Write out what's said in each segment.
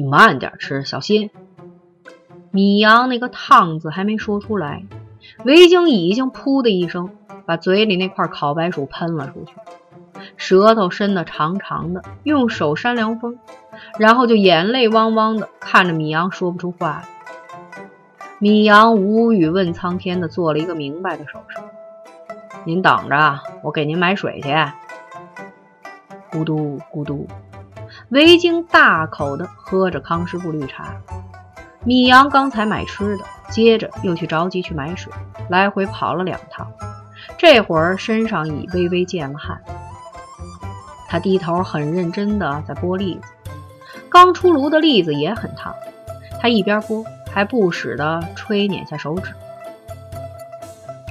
你慢点吃，小心。米阳那个烫字还没说出来，维京已经噗的一声把嘴里那块烤白薯喷了出去，舌头伸得长长的，用手扇凉风，然后就眼泪汪汪的看着米阳说不出话。米阳无语问苍天的做了一个明白的手势：“您等着，我给您买水去。”咕嘟咕嘟，维京大口的喝着康师傅绿茶。米阳刚才买吃的，接着又去着急去买水，来回跑了两趟，这会儿身上已微微见了汗。他低头很认真的在剥栗子，刚出炉的栗子也很烫，他一边剥还不时的吹捻下手指。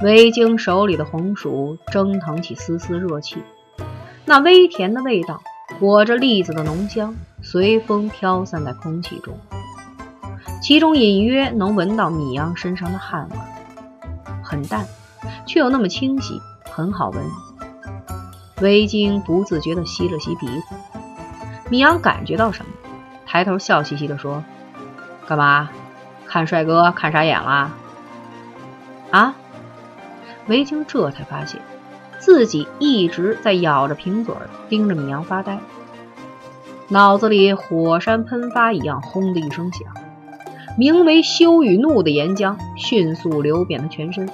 维京手里的红薯蒸腾起丝丝热气，那微甜的味道裹着栗子的浓香，随风飘散在空气中。其中隐约能闻到米阳身上的汗味，很淡，却又那么清晰，很好闻。维京不自觉地吸了吸鼻子，米阳感觉到什么，抬头笑嘻嘻地说：“干嘛？看帅哥看傻眼了？”啊！维京这才发现自己一直在咬着瓶嘴，盯着米阳发呆，脑子里火山喷发一样，轰的一声响。名为羞与怒的岩浆迅速流遍了全身，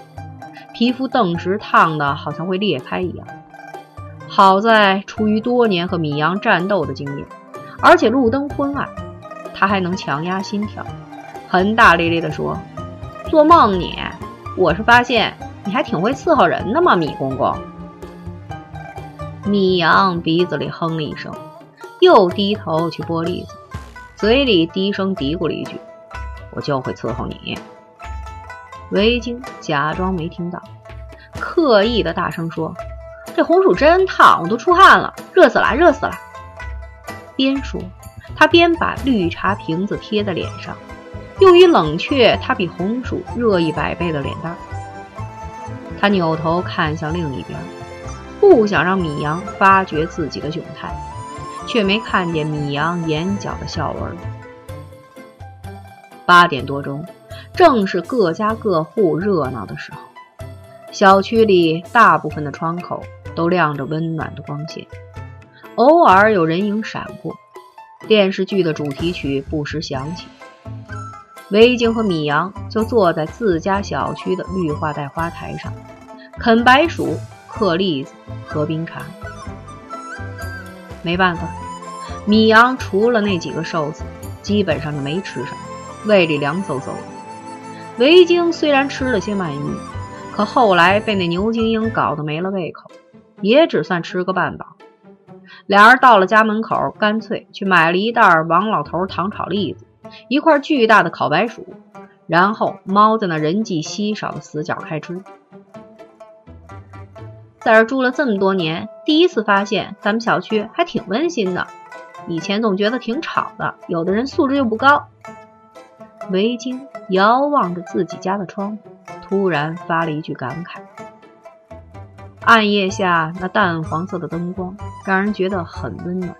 皮肤顿时烫得好像会裂开一样。好在出于多年和米阳战斗的经验，而且路灯昏暗，他还能强压心跳，很大咧咧地说：“做梦你！我是发现你还挺会伺候人的嘛，米公公。”米阳鼻子里哼了一声，又低头去剥栗子，嘴里低声嘀咕了一句。我就会伺候你。维京假装没听到，刻意的大声说：“这红薯真烫，我都出汗了，热死了，热死了。”边说，他边把绿茶瓶子贴在脸上，用于冷却他比红薯热一百倍的脸蛋。他扭头看向另一边，不想让米阳发觉自己的窘态，却没看见米阳眼角的笑纹。八点多钟，正是各家各户热闹的时候。小区里大部分的窗口都亮着温暖的光线，偶尔有人影闪过，电视剧的主题曲不时响起。维京和米阳就坐在自家小区的绿化带花台上，啃白薯、嗑栗子、喝冰茶。没办法，米阳除了那几个瘦子，基本上就没吃什么。胃里凉飕飕的。维京虽然吃了些鳗鱼，可后来被那牛精英搞得没了胃口，也只算吃个半饱。俩人到了家门口，干脆去买了一袋王老头糖炒栗子，一块巨大的烤白薯，然后猫在那人迹稀少的死角开吃。在这住了这么多年，第一次发现咱们小区还挺温馨的。以前总觉得挺吵的，有的人素质又不高。维京遥望着自己家的窗，突然发了一句感慨：暗夜下那淡黄色的灯光，让人觉得很温暖。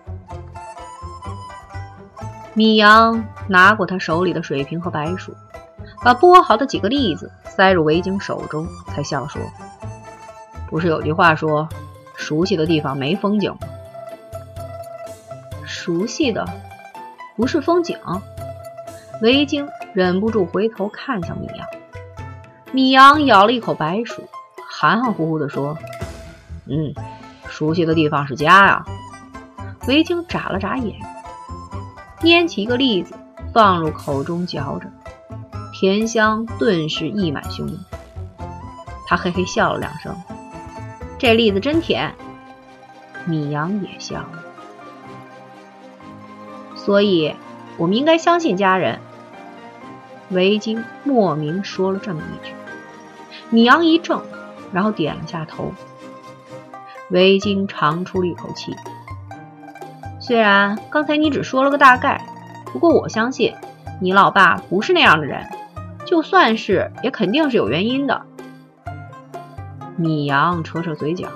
米阳拿过他手里的水瓶和白薯，把剥好的几个栗子塞入维京手中，才笑说：“不是有句话说，熟悉的地方没风景吗？熟悉的不是风景。”维京忍不住回头看向米阳，米阳咬了一口白薯，含含糊糊地说：“嗯，熟悉的地方是家呀。”维京眨了眨眼，拈起一个栗子放入口中嚼着，甜香顿时溢满胸。他嘿嘿笑了两声：“这栗子真甜。”米阳也笑了，所以我们应该相信家人。维京莫名说了这么一句，米阳一怔，然后点了下头。维京长出了一口气，虽然刚才你只说了个大概，不过我相信你老爸不是那样的人，就算是，也肯定是有原因的。米阳扯扯嘴角，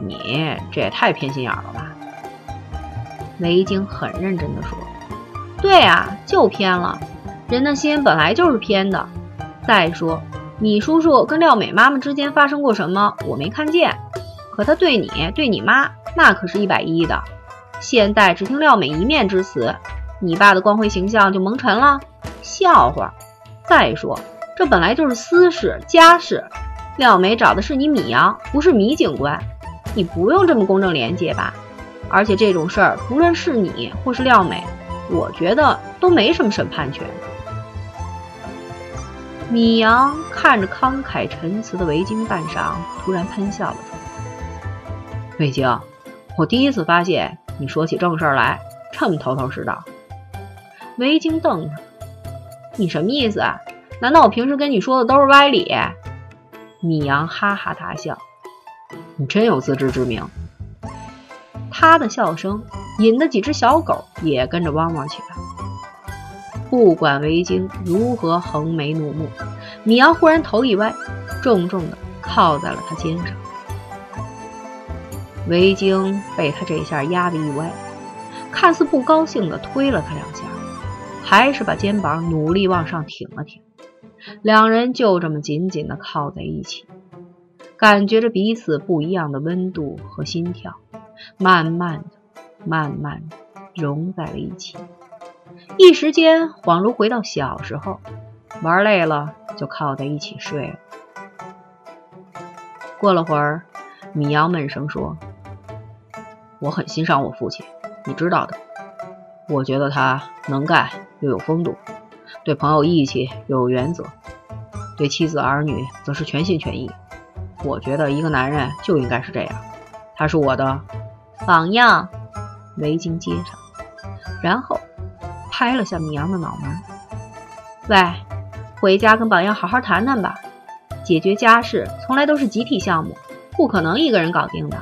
你这也太偏心眼了吧？雷晶很认真地说。对啊，就偏了。人的心本来就是偏的。再说，你叔叔跟廖美妈妈之间发生过什么，我没看见。可他对你、对你妈，那可是一百一的。现在只听廖美一面之词，你爸的光辉形象就蒙尘了。笑话。再说，这本来就是私事、家事。廖美找的是你米阳，不是米警官。你不用这么公正廉洁吧？而且这种事儿，不论是你或是廖美，我觉得都没什么审判权。米阳看着慷慨陈词的维京半晌，突然喷笑了出来。维京，我第一次发现你说起正事儿来这么头头是道。维京瞪着，你什么意思？难道我平时跟你说的都是歪理？米阳哈哈大笑。你真有自知之明。他的笑声引得几只小狗也跟着汪汪起来。不管维京如何横眉怒目，米阳忽然头一歪，重重的靠在了他肩上。维京被他这下压得一歪，看似不高兴的推了他两下，还是把肩膀努力往上挺了挺。两人就这么紧紧的靠在一起。感觉着彼此不一样的温度和心跳，慢慢的、慢慢的融在了一起。一时间恍如回到小时候，玩累了就靠在一起睡了。过了会儿，米阳闷声说：“我很欣赏我父亲，你知道的。我觉得他能干又有风度，对朋友义气有原则，对妻子儿女则是全心全意。”我觉得一个男人就应该是这样，他是我的榜样。围巾接上，然后拍了下米阳的脑门。喂，回家跟榜样好好谈谈吧。解决家事从来都是集体项目，不可能一个人搞定的。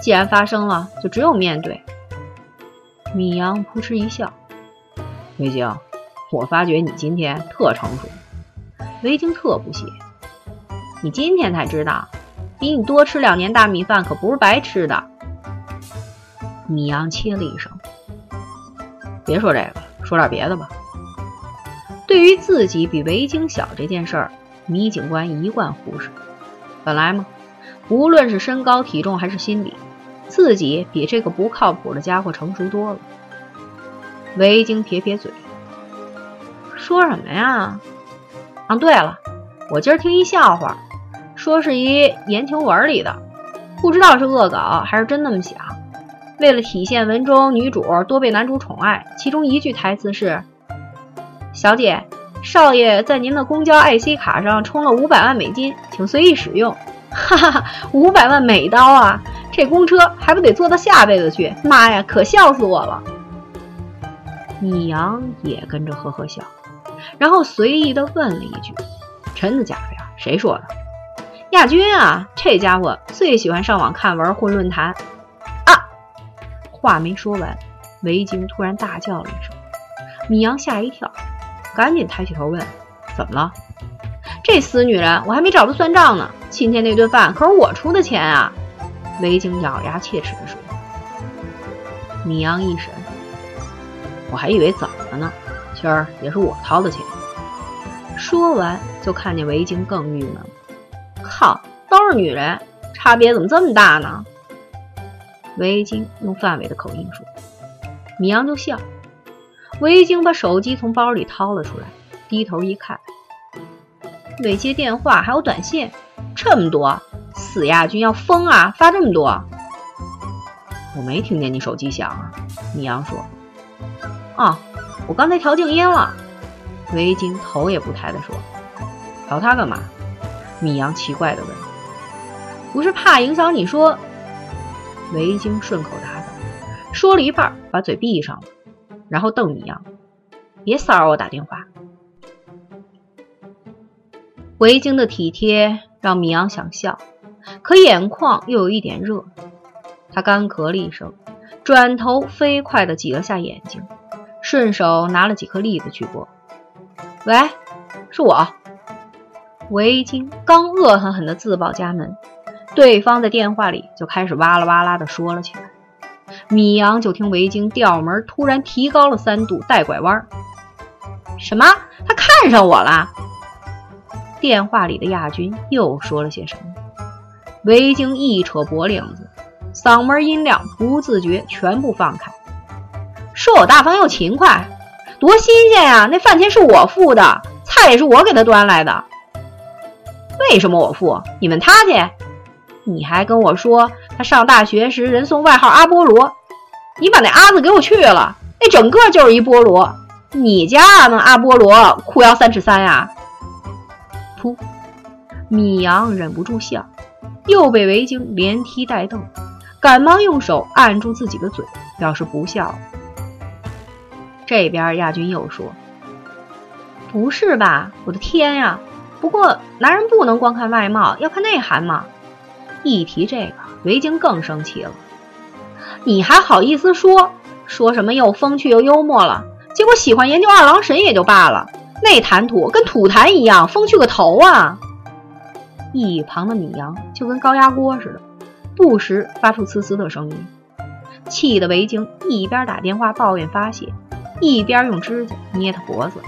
既然发生了，就只有面对。米阳扑哧一笑，围巾，我发觉你今天特成熟。围巾特不屑。你今天才知道，比你多吃两年大米饭可不是白吃的。米阳切了一声：“别说这个，说点别的吧。”对于自己比维京小这件事儿，米警官一贯忽视。本来嘛，无论是身高、体重还是心理，自己比这个不靠谱的家伙成熟多了。维京撇撇嘴：“说什么呀？啊，对了，我今儿听一笑话。”说是一言情文里的，不知道是恶搞还是真那么想。为了体现文中女主多被男主宠爱，其中一句台词是：“小姐，少爷在您的公交 IC 卡上充了五百万美金，请随意使用。”哈哈哈，五百万美刀啊！这公车还不得坐到下辈子去？妈呀，可笑死我了！米阳也跟着呵呵笑，然后随意的问了一句：“真的假的呀？谁说的？”亚军啊，这家伙最喜欢上网看文、混论坛。啊！话没说完，维京突然大叫了一声，米阳吓一跳，赶紧抬起头问：“怎么了？”这死女人，我还没找她算账呢。今天那顿饭可是我出的钱啊！维京咬牙切齿地说。米阳一审，我还以为怎么了呢？今儿也是我掏的钱。说完，就看见维京更郁闷了。靠，都是女人，差别怎么这么大呢？维京用范伟的口音说，米阳就笑。维京把手机从包里掏了出来，低头一看，未接电话还有短信，这么多，死亚军要疯啊！发这么多，我没听见你手机响啊。米阳说，哦，我刚才调静音了。维京头也不抬的说，调它干嘛？米阳奇怪的问：“不是怕影响你说？”维京顺口答道，说了一半，把嘴闭上了，然后瞪米阳：“别骚扰我打电话。”维京的体贴让米阳想笑，可眼眶又有一点热，他干咳了一声，转头飞快地挤了下眼睛，顺手拿了几颗栗子去剥。“喂，是我。”维京刚恶狠狠地自报家门，对方在电话里就开始哇啦哇啦地说了起来。米阳就听维京调门突然提高了三度，带拐弯。什么？他看上我了？电话里的亚军又说了些什么？维京一扯脖领子，嗓门音量不自觉全部放开，说我大方又勤快，多新鲜呀！那饭钱是我付的，菜也是我给他端来的。为什么我付？你问他去。你还跟我说他上大学时人送外号阿波罗，你把那阿字给我去了，那整个就是一菠萝。你家那阿波罗裤腰三尺三呀？噗！米阳忍不住笑，又被维京连踢带瞪，赶忙用手按住自己的嘴，表示不笑。这边亚军又说：“不是吧？我的天呀！不过男人不能光看外貌，要看内涵嘛。”一提这个，维京更生气了。你还好意思说？说什么又风趣又幽默了？结果喜欢研究二郎神也就罢了，那谈吐跟吐痰一样，风趣个头啊！一旁的米阳就跟高压锅似的，不时发出呲呲的声音，气得维京一边打电话抱怨发泄，一边用指甲捏他脖子。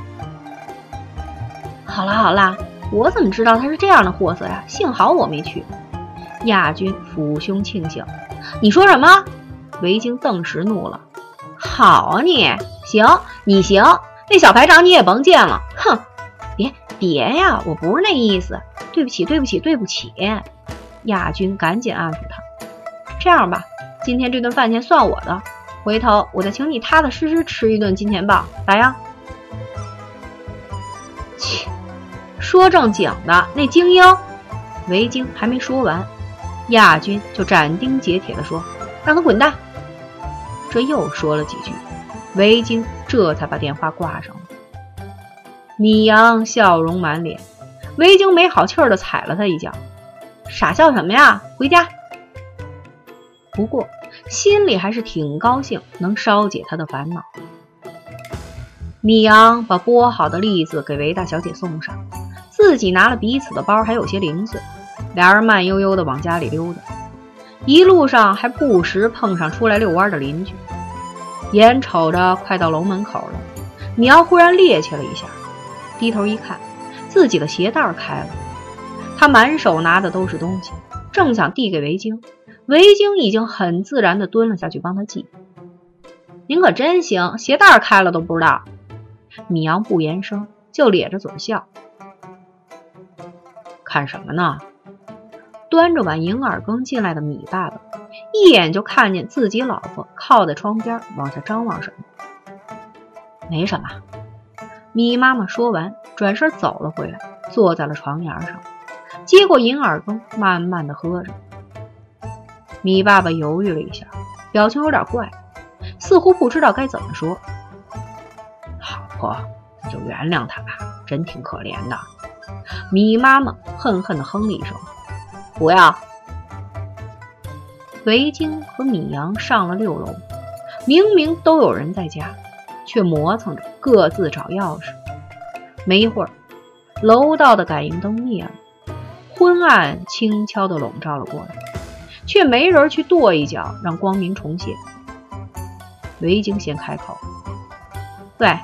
好了好了，我怎么知道他是这样的货色呀？幸好我没去。亚军抚胸庆幸：“你说什么？”维京顿时怒了：“好啊，你行，你行，那小排长你也甭见了。”哼，别别呀，我不是那意思，对不起，对不起，对不起。亚军赶紧安抚他：“这样吧，今天这顿饭钱算我的，回头我再请你踏踏实实吃一顿金钱豹，咋样？”切，说正经的，那精英，维京还没说完。亚军就斩钉截铁地说：“让他滚蛋！”这又说了几句，维京这才把电话挂上了。米阳笑容满脸，维京没好气儿的踩了他一脚：“傻笑什么呀？回家！”不过心里还是挺高兴，能稍解他的烦恼。米阳把剥好的栗子给韦大小姐送上，自己拿了彼此的包，还有些零碎。俩人慢悠悠地往家里溜达，一路上还不时碰上出来遛弯的邻居。眼瞅着快到楼门口了，米阳忽然趔趄了一下，低头一看，自己的鞋带开了。他满手拿的都是东西，正想递给维京，维京已经很自然地蹲了下去帮他系。您可真行，鞋带开了都不知道。米阳不言声，就咧着嘴笑。看什么呢？端着碗银耳羹进来的米爸爸，一眼就看见自己老婆靠在窗边往下张望什么。没什么。米妈妈说完，转身走了回来，坐在了床沿上，接过银耳羹，慢慢的喝着。米爸爸犹豫了一下，表情有点怪，似乎不知道该怎么说。老婆，你就原谅他吧，真挺可怜的。米妈妈恨恨的哼了一声。不要。维京和米阳上了六楼，明明都有人在家，却磨蹭着各自找钥匙。没一会儿，楼道的感应灯灭了，昏暗轻悄地笼罩了过来，却没人去跺一脚让光明重现。维京先开口：“喂，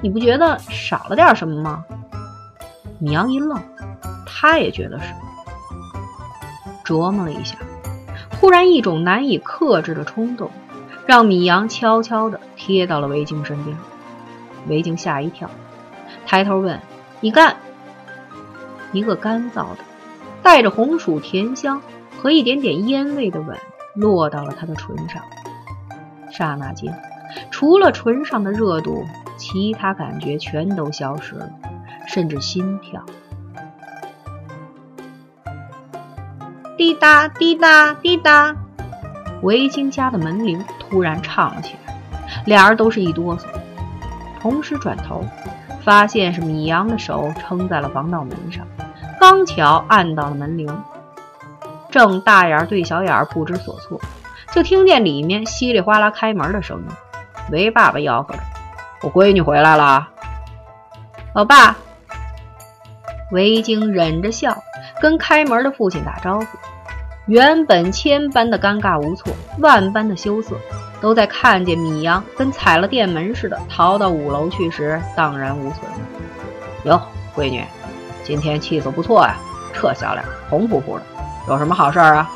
你不觉得少了点什么吗？”米阳一愣，他也觉得是。琢磨了一下，忽然一种难以克制的冲动，让米阳悄悄地贴到了维京身边。维京吓一跳，抬头问：“你干？”一个干燥的、带着红薯甜香和一点点烟味的吻落到了他的唇上。刹那间，除了唇上的热度，其他感觉全都消失了，甚至心跳。滴答滴答滴答，维京家的门铃突然唱了起来，俩人都是一哆嗦，同时转头，发现是米阳的手撑在了防盗门上，刚巧按到了门铃，正大眼儿对小眼儿不知所措，就听见里面稀里哗啦开门的声音。维爸爸吆喝着：“我闺女回来了，老爸。”维京忍着笑跟开门的父亲打招呼。原本千般的尴尬无措，万般的羞涩，都在看见米阳跟踩了电门似的逃到五楼去时荡然无存。哟，闺女，今天气色不错呀，这小脸红扑扑的，有什么好事儿啊？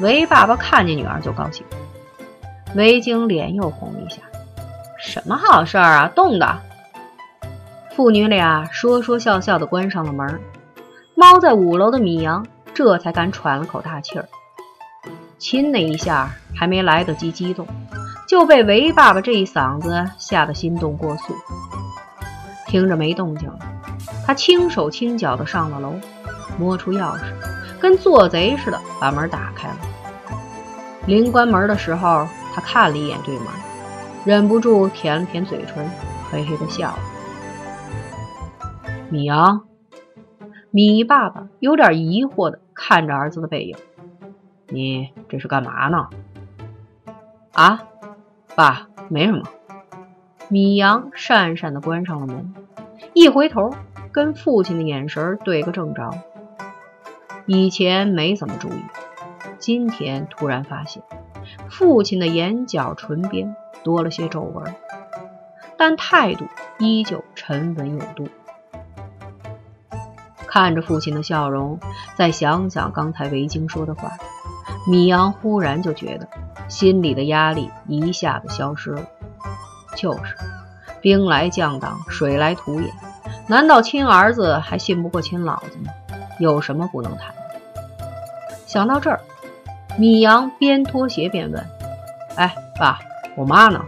韦爸爸看见女儿就高兴。韦京脸又红了一下，什么好事儿啊？冻的。父女俩说说笑笑的关上了门。猫在五楼的米阳这才敢喘了口大气儿。亲那一下还没来得及激动，就被韦爸爸这一嗓子吓得心动过速。听着没动静了，他轻手轻脚的上了楼，摸出钥匙，跟做贼似的把门打开了。临关门的时候，他看了一眼对门，忍不住舔了舔嘴唇，嘿嘿的笑了。米阳，米爸爸有点疑惑的看着儿子的背影，你这是干嘛呢？啊，爸，没什么。米阳讪讪的关上了门，一回头跟父亲的眼神对个正着。以前没怎么注意，今天突然发现，父亲的眼角唇边多了些皱纹，但态度依旧沉稳有度。看着父亲的笑容，再想想刚才维京说的话，米阳忽然就觉得心里的压力一下子消失了。就是，兵来将挡，水来土掩，难道亲儿子还信不过亲老子吗？有什么不能谈的？想到这儿，米阳边脱鞋边问：“哎，爸，我妈呢？”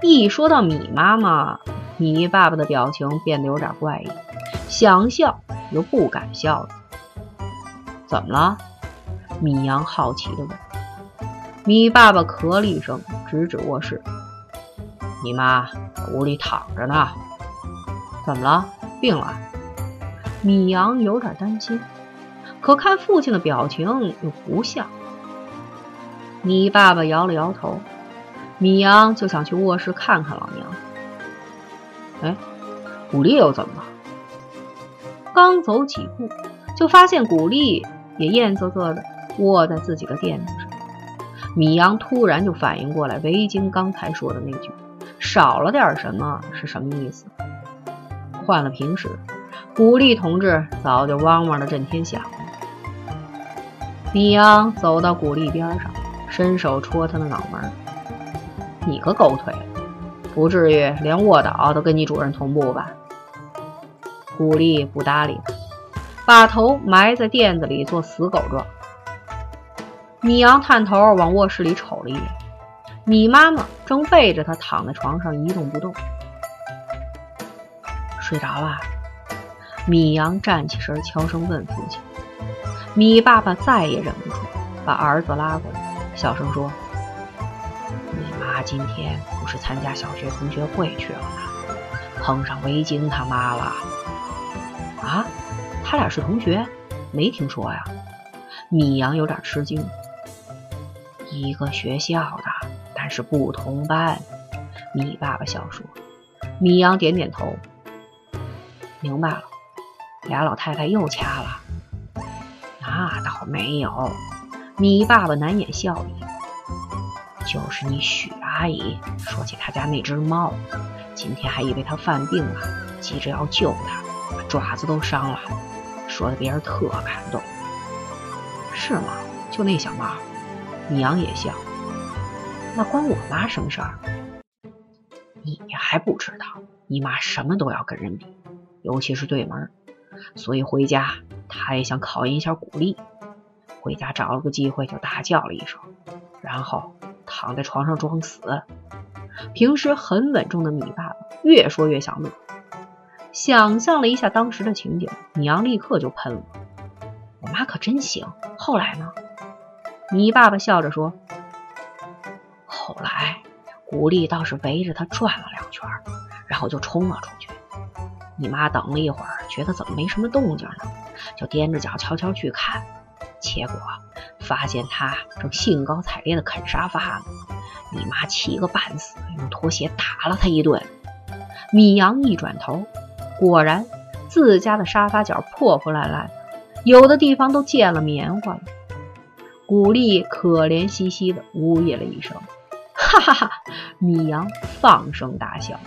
一说到米妈妈，米爸爸的表情变得有点怪异，想笑。又不敢笑了，怎么了？米阳好奇地问。米爸爸咳了一声，指指卧室：“你妈屋里躺着呢。”怎么了？病了？米阳有点担心，可看父亲的表情又不像。米爸爸摇了摇头，米阳就想去卧室看看老娘。哎，古丽又怎么了？刚走几步，就发现古丽也艳滋滋的卧在自己的垫子上。米阳突然就反应过来，维京刚才说的那句“少了点什么”是什么意思？换了平时，古丽同志早就汪汪的震天响了。米阳走到古丽边上，伸手戳他的脑门：“你个狗腿，不至于连卧倒都跟你主人同步吧？”古丽不搭理他，把头埋在垫子里做死狗状。米阳探头往卧室里瞅了一眼，米妈妈正背着他躺在床上一动不动。睡着了。米阳站起身，悄声问父亲。米爸爸再也忍不住，把儿子拉过来，小声说：“你妈今天不是参加小学同学会去了吗？碰上维京他妈了。”啊，他俩是同学？没听说呀。米阳有点吃惊。一个学校的，但是不同班。米爸爸笑说。米阳点点头，明白了。俩老太太又掐了？那倒没有。米爸爸难掩笑意。就是你许阿姨说起他家那只猫，今天还以为它犯病了，急着要救它。爪子都伤了，说的别人特感动，是吗？就那小猫，米阳也笑。那关我妈什么事儿？你还不知道，你妈什么都要跟人比，尤其是对门。所以回家，他也想考验一下古力。回家找了个机会就大叫了一声，然后躺在床上装死。平时很稳重的米爸爸越说越想乐。想象了一下当时的情景，米阳立刻就喷了。我妈可真行。后来呢？米爸爸笑着说：“后来，古丽倒是围着他转了两圈，然后就冲了出去。你妈等了一会儿，觉得怎么没什么动静呢，就踮着脚悄悄去看，结果发现他正兴高采烈地啃沙发呢。你妈气个半死，用拖鞋打了他一顿。米阳一转头。”果然，自家的沙发角破破烂烂，有的地方都溅了棉花了。古丽可怜兮兮的呜咽了一声，哈哈哈！米阳放声大笑。